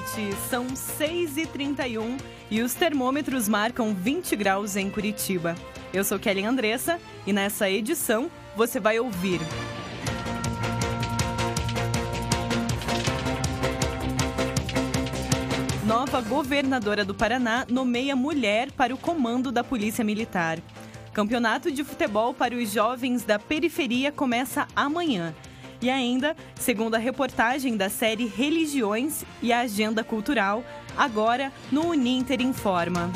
noite. São 6h31 e os termômetros marcam 20 graus em Curitiba. Eu sou Kelly Andressa e nessa edição você vai ouvir. Nova governadora do Paraná nomeia mulher para o comando da Polícia Militar. Campeonato de futebol para os jovens da periferia começa amanhã. E ainda, segundo a reportagem da série Religiões e a Agenda Cultural, agora no Uninter Informa.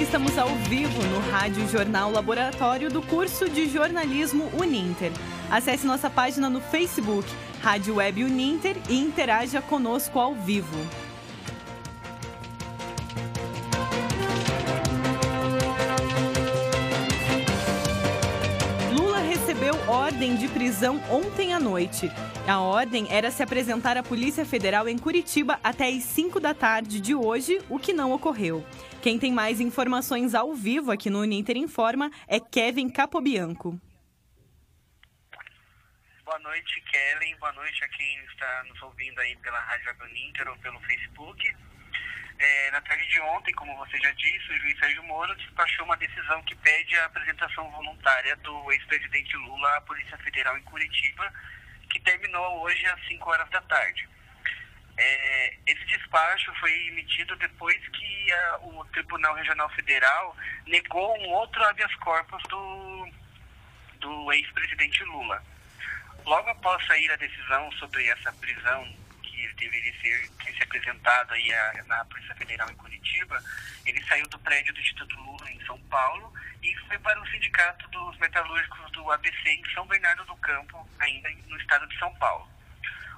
Estamos ao vivo no Rádio Jornal Laboratório do curso de jornalismo Uninter. Acesse nossa página no Facebook, Rádio Web Uninter, e interaja conosco ao vivo. Lula recebeu ordem de prisão ontem à noite. A ordem era se apresentar à Polícia Federal em Curitiba até às 5 da tarde de hoje, o que não ocorreu. Quem tem mais informações ao vivo aqui no Uninter Informa é Kevin Capobianco. Boa noite, Kellen. Boa noite a quem está nos ouvindo aí pela Rádio Uninter ou pelo Facebook. É, na tarde de ontem, como você já disse, o juiz Sérgio Moro despachou uma decisão que pede a apresentação voluntária do ex-presidente Lula à Polícia Federal em Curitiba que terminou hoje às 5 horas da tarde. É, esse despacho foi emitido depois que a, o Tribunal Regional Federal negou um outro habeas corpus do, do ex-presidente Lula. Logo após sair a decisão sobre essa prisão que deveria ser, ter se apresentado aí a, na Polícia Federal em Curitiba, ele saiu do prédio do Instituto Lula em São Paulo e foi para o Sindicato dos Metalúrgicos do ABC em São Bernardo do Campo, ainda no estado de São Paulo.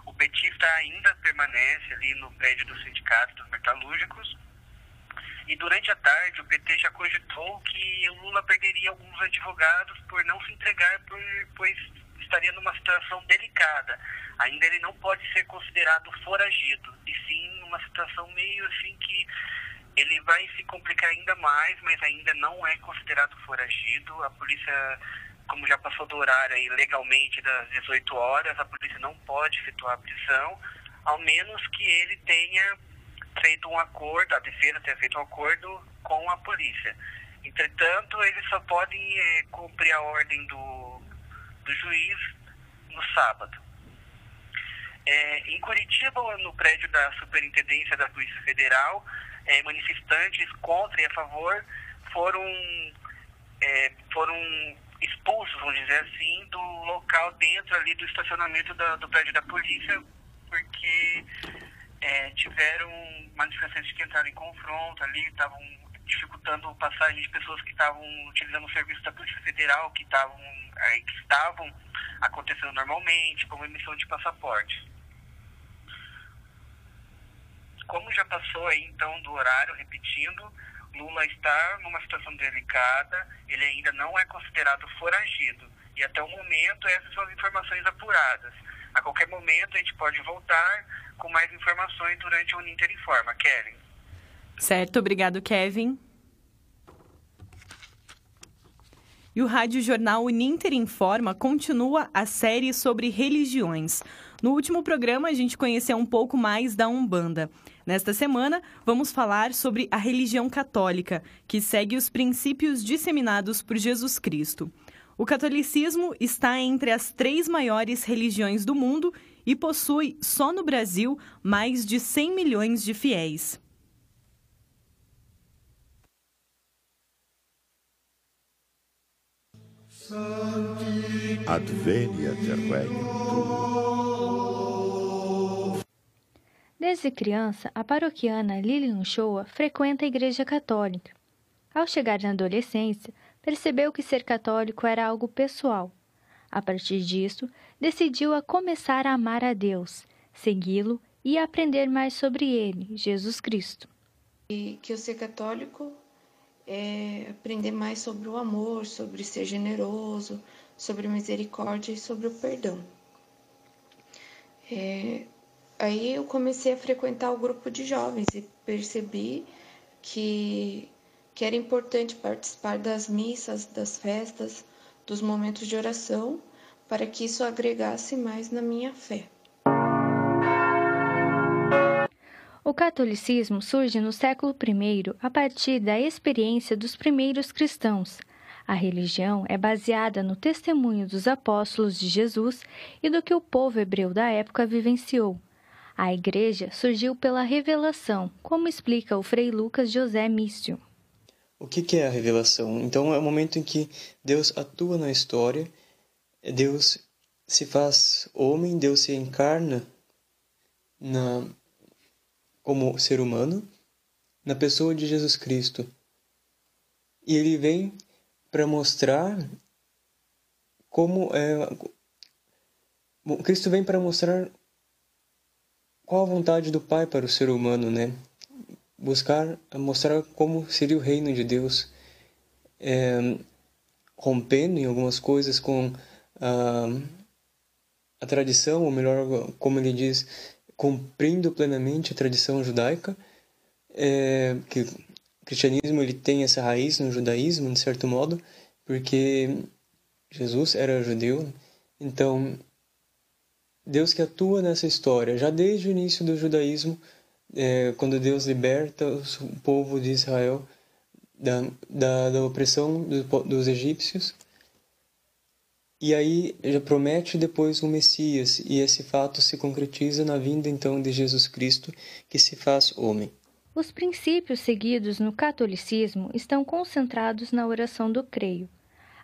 O petista ainda permanece ali no prédio do Sindicato dos Metalúrgicos e durante a tarde o PT já cogitou que o Lula perderia alguns advogados por não se entregar, por, pois estaria numa situação delicada. Ainda ele não pode ser considerado foragido, e sim numa situação meio assim que ele vai se complicar ainda mais, mas ainda não é considerado foragido. A polícia, como já passou do horário aí, legalmente das 18 horas, a polícia não pode efetuar a prisão, ao menos que ele tenha feito um acordo, a defesa tenha feito um acordo com a polícia. Entretanto, eles só podem é, cumprir a ordem do, do juiz no sábado. É, em Curitiba, no prédio da Superintendência da Polícia Federal, é, manifestantes contra e a favor foram, é, foram expulsos, vamos dizer assim, do local dentro ali do estacionamento da, do prédio da polícia, porque é, tiveram manifestantes que entraram em confronto ali, estavam dificultando passagem de pessoas que estavam utilizando o serviço da Polícia Federal, que estavam, é, que estavam acontecendo normalmente, como emissão de passaporte como já passou aí então do horário, repetindo, Lula está numa situação delicada, ele ainda não é considerado foragido. E até o momento essas são as informações apuradas. A qualquer momento a gente pode voltar com mais informações durante o Uninter Informa. Kevin. Certo, obrigado, Kevin. E o Rádio Jornal Uninter Informa continua a série sobre religiões. No último programa, a gente conheceu um pouco mais da Umbanda. Nesta semana, vamos falar sobre a religião católica, que segue os princípios disseminados por Jesus Cristo. O catolicismo está entre as três maiores religiões do mundo e possui, só no Brasil, mais de 100 milhões de fiéis. Advenia Desde criança, a paroquiana Lilian Shoa frequenta a Igreja Católica. Ao chegar na adolescência, percebeu que ser católico era algo pessoal. A partir disso, decidiu a começar a amar a Deus, segui-lo e aprender mais sobre ele, Jesus Cristo. E que o ser católico é aprender mais sobre o amor, sobre ser generoso, sobre misericórdia e sobre o perdão. É, Aí eu comecei a frequentar o grupo de jovens e percebi que que era importante participar das missas, das festas, dos momentos de oração, para que isso agregasse mais na minha fé. O catolicismo surge no século I a partir da experiência dos primeiros cristãos. A religião é baseada no testemunho dos apóstolos de Jesus e do que o povo hebreu da época vivenciou. A igreja surgiu pela revelação, como explica o frei Lucas José Mício. O que é a revelação? Então é o momento em que Deus atua na história, Deus se faz homem, Deus se encarna na como ser humano na pessoa de Jesus Cristo. E ele vem para mostrar como é Cristo vem para mostrar qual a vontade do Pai para o ser humano, né? Buscar mostrar como seria o reino de Deus, é, rompendo em algumas coisas com a, a tradição, ou melhor, como ele diz, cumprindo plenamente a tradição judaica, é, que o cristianismo ele tem essa raiz no judaísmo, de certo modo, porque Jesus era judeu, então Deus que atua nessa história, já desde o início do judaísmo, é, quando Deus liberta o povo de Israel da, da, da opressão do, dos egípcios, e aí já promete depois o Messias, e esse fato se concretiza na vinda então de Jesus Cristo, que se faz homem. Os princípios seguidos no catolicismo estão concentrados na oração do creio.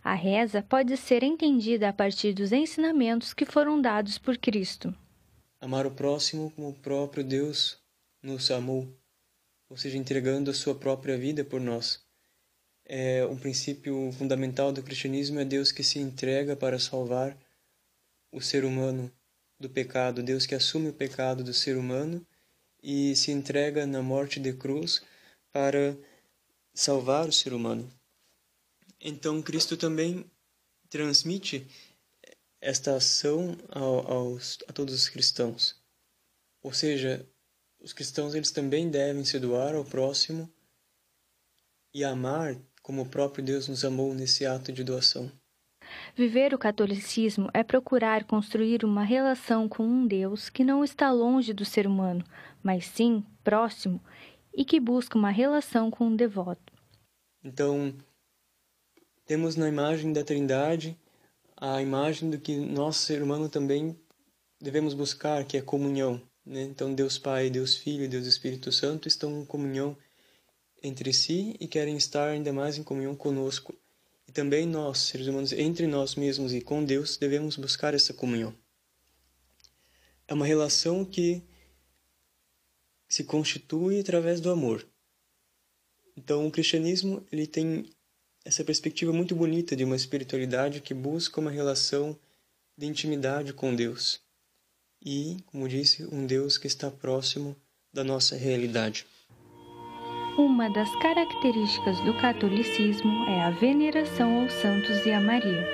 A reza pode ser entendida a partir dos ensinamentos que foram dados por Cristo. Amar o próximo como o próprio Deus nos amou, ou seja, entregando a sua própria vida por nós é um princípio fundamental do cristianismo é Deus que se entrega para salvar o ser humano do pecado, Deus que assume o pecado do ser humano e se entrega na morte de cruz para salvar o ser humano. Então Cristo também transmite esta ação aos, a todos os cristãos. Ou seja, os cristãos eles também devem se doar ao próximo e amar como o próprio Deus nos amou nesse ato de doação. Viver o catolicismo é procurar construir uma relação com um Deus que não está longe do ser humano, mas sim próximo e que busca uma relação com um devoto. Então, temos na imagem da Trindade a imagem do que nós, ser humano, também devemos buscar, que é comunhão. Né? Então, Deus Pai, Deus Filho e Deus Espírito Santo estão em comunhão entre si e querem estar ainda mais em comunhão conosco. E também nós, seres humanos, entre nós mesmos e com Deus, devemos buscar essa comunhão. É uma relação que se constitui através do amor. Então, o cristianismo ele tem essa perspectiva muito bonita de uma espiritualidade que busca uma relação de intimidade com Deus. E, como disse, um Deus que está próximo da nossa realidade. Uma das características do catolicismo é a veneração aos santos e a Maria.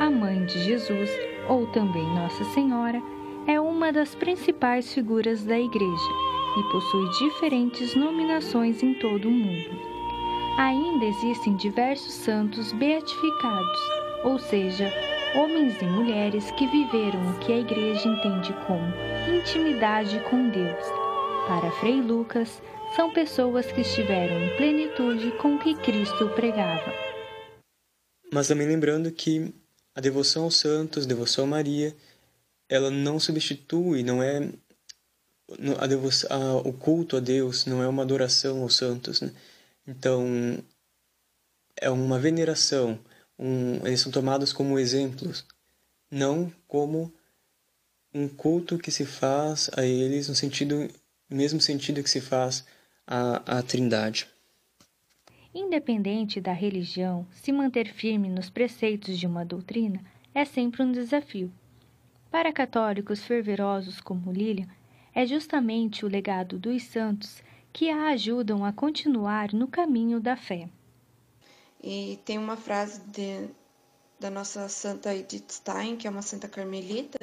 A mãe de Jesus, ou também Nossa Senhora, é uma das principais figuras da Igreja e possui diferentes nominações em todo o mundo. Ainda existem diversos santos beatificados, ou seja, homens e mulheres que viveram o que a Igreja entende como intimidade com Deus. Para Frei Lucas, são pessoas que estiveram em plenitude com o que Cristo pregava. Mas também lembrando que a devoção aos santos, devoção a Maria, ela não substitui, não é a devoção, a, o culto a Deus não é uma adoração aos santos, né? Então é uma veneração, um, eles são tomados como exemplos, não como um culto que se faz a eles no sentido, mesmo sentido que se faz a, a Trindade. Independente da religião, se manter firme nos preceitos de uma doutrina é sempre um desafio. Para católicos fervorosos como Lilian, é justamente o legado dos santos que a ajudam a continuar no caminho da fé. E tem uma frase de, da nossa santa Edith Stein, que é uma santa carmelita,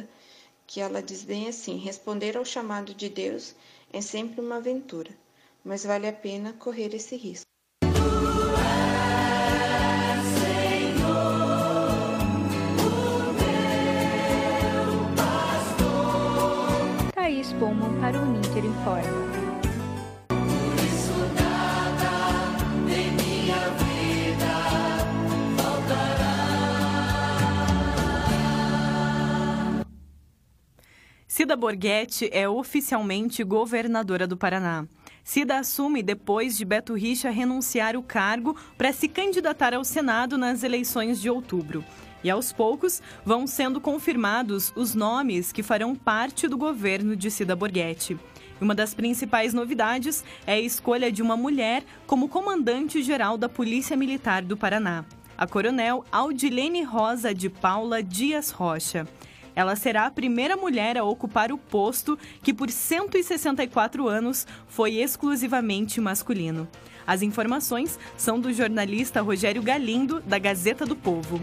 que ela diz bem assim: responder ao chamado de Deus é sempre uma aventura mas vale a pena correr esse risco. Thaís Bowman para o Ninter Informa. Cida Borghetti é oficialmente governadora do Paraná. Cida assume depois de Beto Richa renunciar o cargo para se candidatar ao Senado nas eleições de outubro. E aos poucos vão sendo confirmados os nomes que farão parte do governo de Cida Borghetti. Uma das principais novidades é a escolha de uma mulher como comandante-geral da Polícia Militar do Paraná, a coronel Aldilene Rosa de Paula Dias Rocha. Ela será a primeira mulher a ocupar o posto que, por 164 anos, foi exclusivamente masculino. As informações são do jornalista Rogério Galindo, da Gazeta do Povo.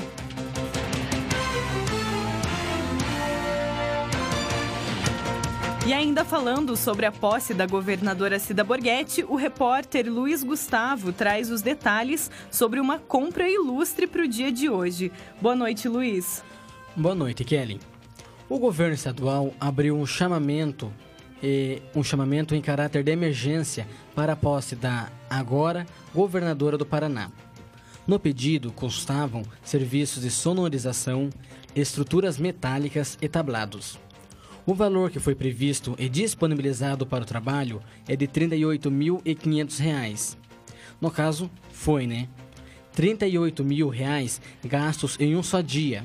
E ainda falando sobre a posse da governadora Cida Borghetti, o repórter Luiz Gustavo traz os detalhes sobre uma compra ilustre para o dia de hoje. Boa noite, Luiz. Boa noite, Kelly. O governo estadual abriu um chamamento, um chamamento em caráter de emergência para a posse da agora governadora do Paraná. No pedido constavam serviços de sonorização, estruturas metálicas e tablados. O valor que foi previsto e disponibilizado para o trabalho é de R$ 38.500. No caso, foi, né? 38 mil reais gastos em um só dia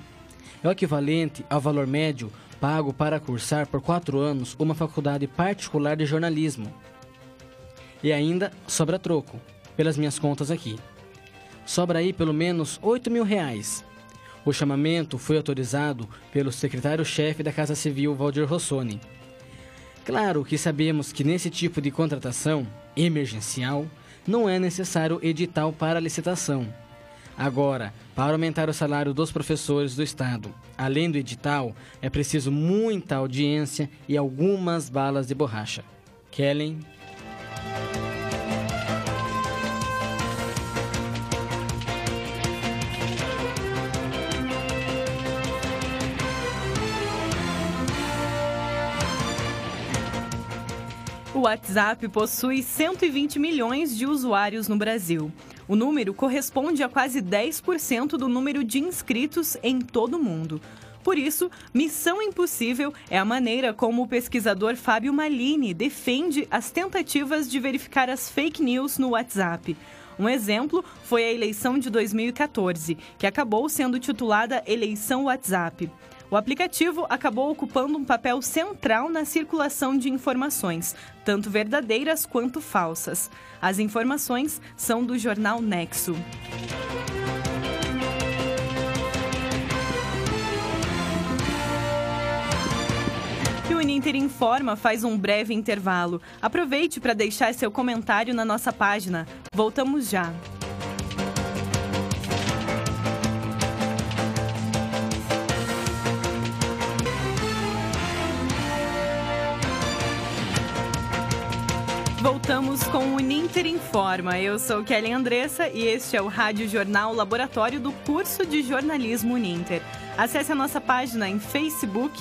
é o equivalente ao valor médio pago para cursar por quatro anos uma faculdade particular de jornalismo. E ainda sobra troco, pelas minhas contas aqui. Sobra aí pelo menos 8 mil reais. O chamamento foi autorizado pelo secretário-chefe da Casa Civil, Valdir Rossoni. Claro que sabemos que nesse tipo de contratação emergencial não é necessário edital para licitação Agora, para aumentar o salário dos professores do Estado, além do edital, é preciso muita audiência e algumas balas de borracha. Kellen. O WhatsApp possui 120 milhões de usuários no Brasil. O número corresponde a quase 10% do número de inscritos em todo o mundo. Por isso, Missão Impossível é a maneira como o pesquisador Fábio Malini defende as tentativas de verificar as fake news no WhatsApp. Um exemplo foi a eleição de 2014, que acabou sendo titulada Eleição WhatsApp. O aplicativo acabou ocupando um papel central na circulação de informações, tanto verdadeiras quanto falsas. As informações são do jornal Nexo. O Uninter Informa faz um breve intervalo. Aproveite para deixar seu comentário na nossa página. Voltamos já. Voltamos com o Uninter Informa. Eu sou Kelly Andressa e este é o Rádio Jornal Laboratório do curso de jornalismo Uninter. Acesse a nossa página em Facebook,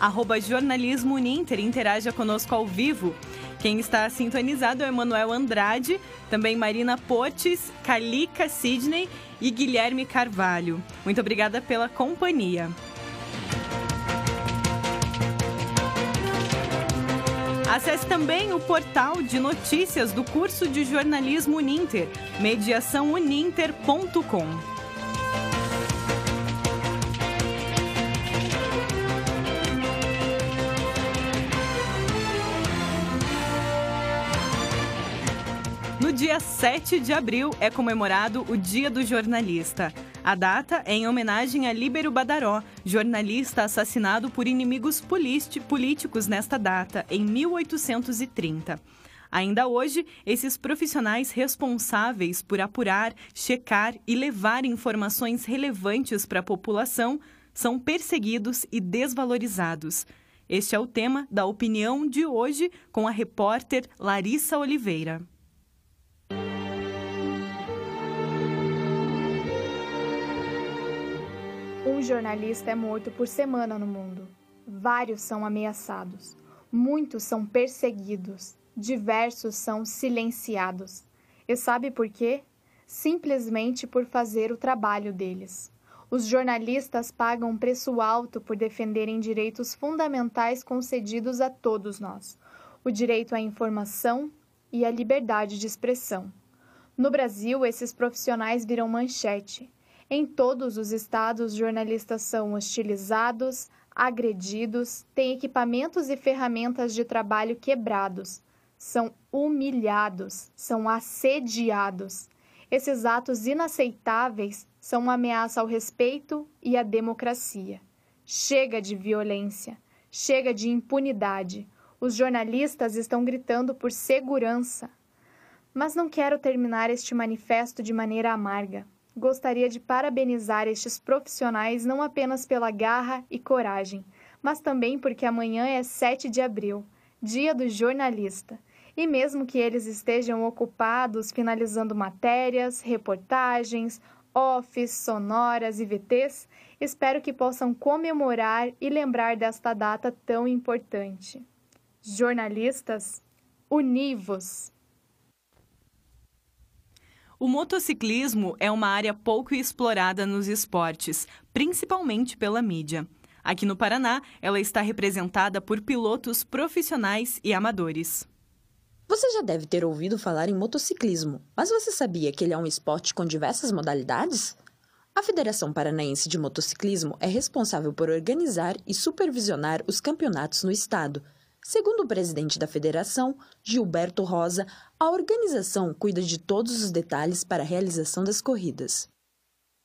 arroba jornalismo Uninter e interaja conosco ao vivo. Quem está sintonizado é Emanuel Andrade, também Marina Portes, Calica Sidney e Guilherme Carvalho. Muito obrigada pela companhia. Acesse também o portal de notícias do curso de jornalismo Uninter, mediaçãouninter.com. No dia 7 de abril é comemorado o Dia do Jornalista. A data é em homenagem a Líbero Badaró, jornalista assassinado por inimigos políticos nesta data, em 1830. Ainda hoje, esses profissionais responsáveis por apurar, checar e levar informações relevantes para a população são perseguidos e desvalorizados. Este é o tema da opinião de hoje com a repórter Larissa Oliveira. Um jornalista é morto por semana no mundo. Vários são ameaçados. Muitos são perseguidos, diversos são silenciados. E sabe por quê? Simplesmente por fazer o trabalho deles. Os jornalistas pagam um preço alto por defenderem direitos fundamentais concedidos a todos nós: o direito à informação e a liberdade de expressão. No Brasil, esses profissionais viram manchete. Em todos os estados, jornalistas são hostilizados, agredidos, têm equipamentos e ferramentas de trabalho quebrados, são humilhados, são assediados. Esses atos inaceitáveis são uma ameaça ao respeito e à democracia. Chega de violência, chega de impunidade. Os jornalistas estão gritando por segurança. Mas não quero terminar este manifesto de maneira amarga. Gostaria de parabenizar estes profissionais não apenas pela garra e coragem, mas também porque amanhã é 7 de abril, Dia do Jornalista. E mesmo que eles estejam ocupados finalizando matérias, reportagens, offs, sonoras e VTs, espero que possam comemorar e lembrar desta data tão importante. Jornalistas, univos! O motociclismo é uma área pouco explorada nos esportes, principalmente pela mídia. Aqui no Paraná, ela está representada por pilotos profissionais e amadores. Você já deve ter ouvido falar em motociclismo, mas você sabia que ele é um esporte com diversas modalidades? A Federação Paranaense de Motociclismo é responsável por organizar e supervisionar os campeonatos no estado. Segundo o presidente da federação, Gilberto Rosa, a organização cuida de todos os detalhes para a realização das corridas.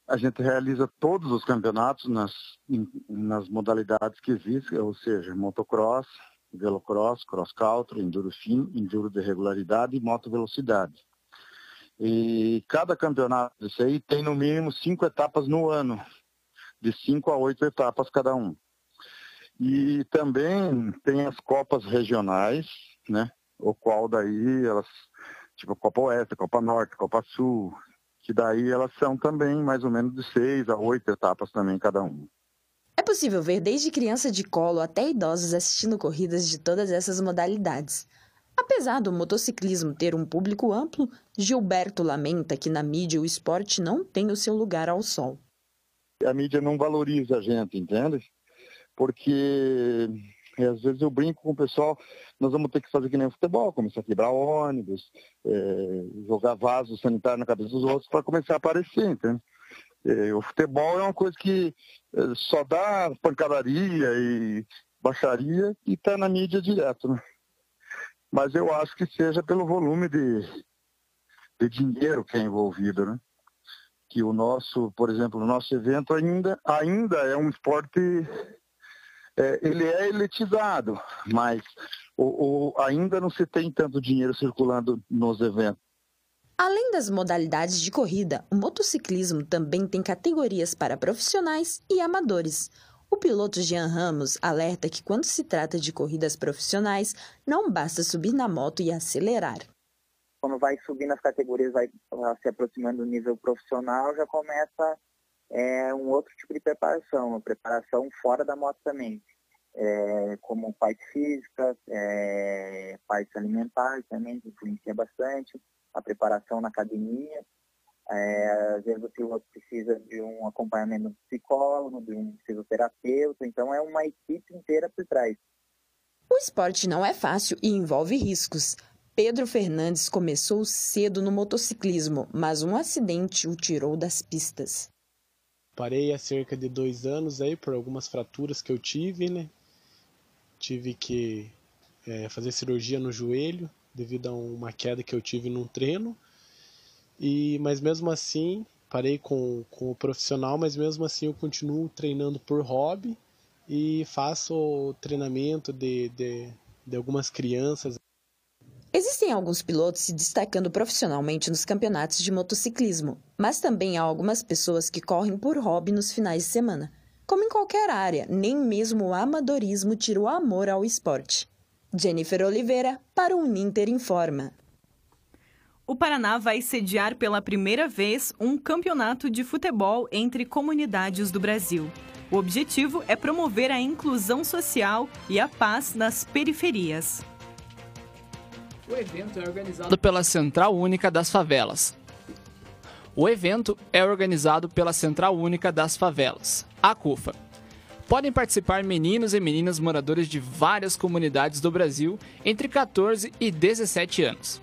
A gente realiza todos os campeonatos nas, nas modalidades que existem, ou seja, motocross, velocross, cross country, enduro fino, enduro de regularidade e moto velocidade. E cada campeonato disso aí tem no mínimo cinco etapas no ano, de cinco a oito etapas cada um. E também tem as copas regionais, né? O qual daí elas, tipo Copa Oeste, Copa Norte, Copa Sul, que daí elas são também mais ou menos de seis a oito etapas também cada um. É possível ver desde criança de colo até idosos assistindo corridas de todas essas modalidades. Apesar do motociclismo ter um público amplo, Gilberto lamenta que na mídia o esporte não tem o seu lugar ao sol. A mídia não valoriza a gente, entende? Porque às vezes eu brinco com o pessoal, nós vamos ter que fazer que nem futebol, começar a quebrar ônibus, é, jogar vaso sanitário na cabeça dos outros para começar a aparecer, entende? É, o futebol é uma coisa que é, só dá pancadaria e baixaria e está na mídia direto, né? Mas eu acho que seja pelo volume de, de dinheiro que é envolvido, né? Que o nosso, por exemplo, o nosso evento ainda, ainda é um esporte, é, ele é elitizado, mas o, o, ainda não se tem tanto dinheiro circulando nos eventos. Além das modalidades de corrida, o motociclismo também tem categorias para profissionais e amadores. O piloto Jean Ramos alerta que quando se trata de corridas profissionais, não basta subir na moto e acelerar. Quando vai subindo as categorias, vai se aproximando do nível profissional, já começa é, um outro tipo de preparação, uma preparação fora da moto também. É, como parte física, é, alimentar também, influencia bastante a preparação na academia. É, às vezes o piloto precisa de um acompanhamento psicólogo, de um fisioterapeuta, então é uma equipe inteira por trás. O esporte não é fácil e envolve riscos. Pedro Fernandes começou cedo no motociclismo, mas um acidente o tirou das pistas. Parei há cerca de dois anos aí por algumas fraturas que eu tive, né? Tive que é, fazer cirurgia no joelho devido a uma queda que eu tive num treino. E mas mesmo assim, parei com, com o profissional, mas mesmo assim eu continuo treinando por hobby e faço treinamento de, de, de algumas crianças. Existem alguns pilotos se destacando profissionalmente nos campeonatos de motociclismo, mas também há algumas pessoas que correm por hobby nos finais de semana. Como em qualquer área, nem mesmo o amadorismo tira o amor ao esporte. Jennifer Oliveira, para o Uninter Informa. O Paraná vai sediar pela primeira vez um campeonato de futebol entre comunidades do Brasil. O objetivo é promover a inclusão social e a paz nas periferias. O evento é organizado pela Central Única das Favelas. O evento é organizado pela Central Única das Favelas, a CUFA. Podem participar meninos e meninas moradores de várias comunidades do Brasil entre 14 e 17 anos.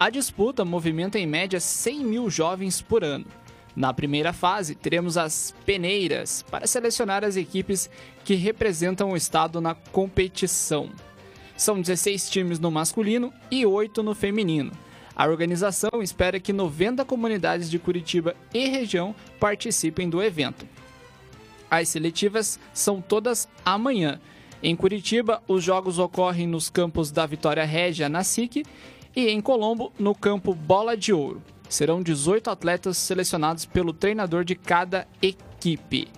A disputa movimenta em média 100 mil jovens por ano. Na primeira fase, teremos as peneiras para selecionar as equipes que representam o estado na competição. São 16 times no masculino e 8 no feminino. A organização espera que 90 comunidades de Curitiba e região participem do evento. As seletivas são todas amanhã. Em Curitiba, os jogos ocorrem nos campos da Vitória Régia, na SIC, e em Colombo, no campo Bola de Ouro. Serão 18 atletas selecionados pelo treinador de cada equipe.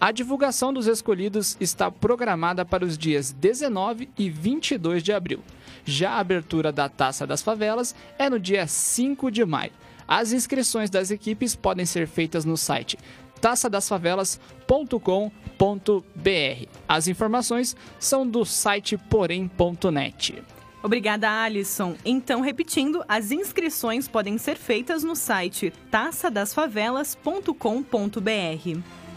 A divulgação dos escolhidos está programada para os dias 19 e 22 de abril. Já a abertura da Taça das Favelas é no dia 5 de maio. As inscrições das equipes podem ser feitas no site taçadasfavelas.com.br. As informações são do site porém.net. Obrigada, Alisson. Então, repetindo, as inscrições podem ser feitas no site taçadasfavelas.com.br.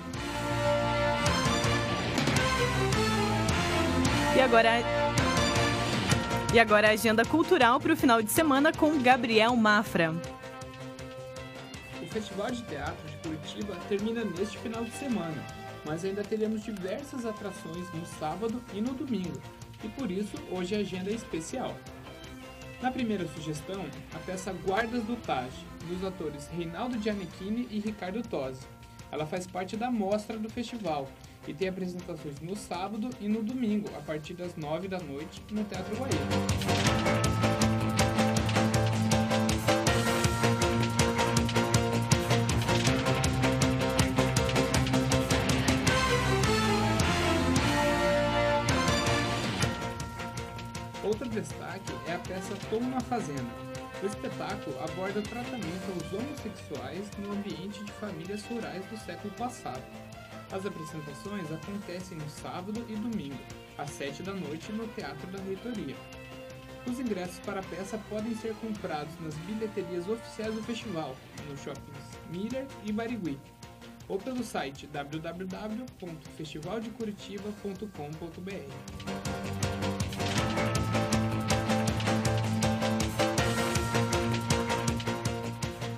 E agora, e agora a agenda cultural para o final de semana com Gabriel Mafra. O Festival de Teatro de Curitiba termina neste final de semana, mas ainda teremos diversas atrações no sábado e no domingo, e por isso hoje a agenda é especial. Na primeira sugestão, a peça Guardas do Taj, dos atores Reinaldo Giannichini e Ricardo Tosi. Ela faz parte da mostra do festival e tem apresentações no sábado e no domingo, a partir das 9 da noite, no Teatro Guaíba. Outro destaque é a peça Como uma Fazenda. O espetáculo aborda o tratamento aos homossexuais no ambiente de famílias rurais do século passado. As apresentações acontecem no sábado e domingo, às 7 da noite, no Teatro da Reitoria. Os ingressos para a peça podem ser comprados nas bilheterias oficiais do festival, nos shoppings Miller e Barigui, ou pelo site www.festivaldecuritiba.com.br.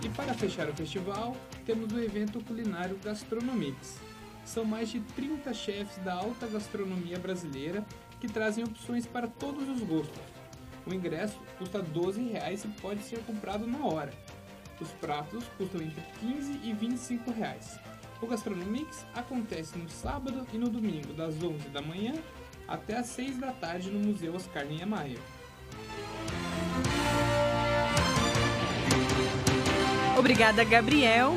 E para fechar o festival, temos o evento culinário Gastronomics. São mais de 30 chefes da alta gastronomia brasileira que trazem opções para todos os gostos. O ingresso custa 12 reais e pode ser comprado na hora. Os pratos custam entre 15 e 25 reais. O Gastronomics acontece no sábado e no domingo, das 11 da manhã até às 6 da tarde no Museu Oscar Niemeyer. Obrigada, Gabriel.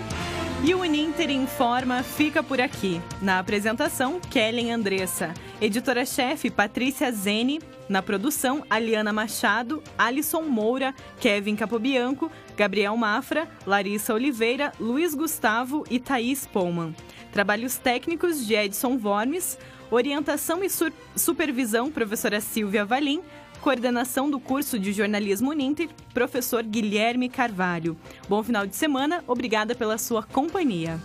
E o Uninter Informa fica por aqui. Na apresentação, Kellen Andressa. Editora-chefe, Patrícia Zene. Na produção, Aliana Machado, Alisson Moura, Kevin Capobianco, Gabriel Mafra, Larissa Oliveira, Luiz Gustavo e Thaís Pullman. Trabalhos técnicos de Edson Vormes. Orientação e supervisão, professora Silvia Valim. Coordenação do curso de jornalismo Uninter, professor Guilherme Carvalho. Bom final de semana, obrigada pela sua companhia.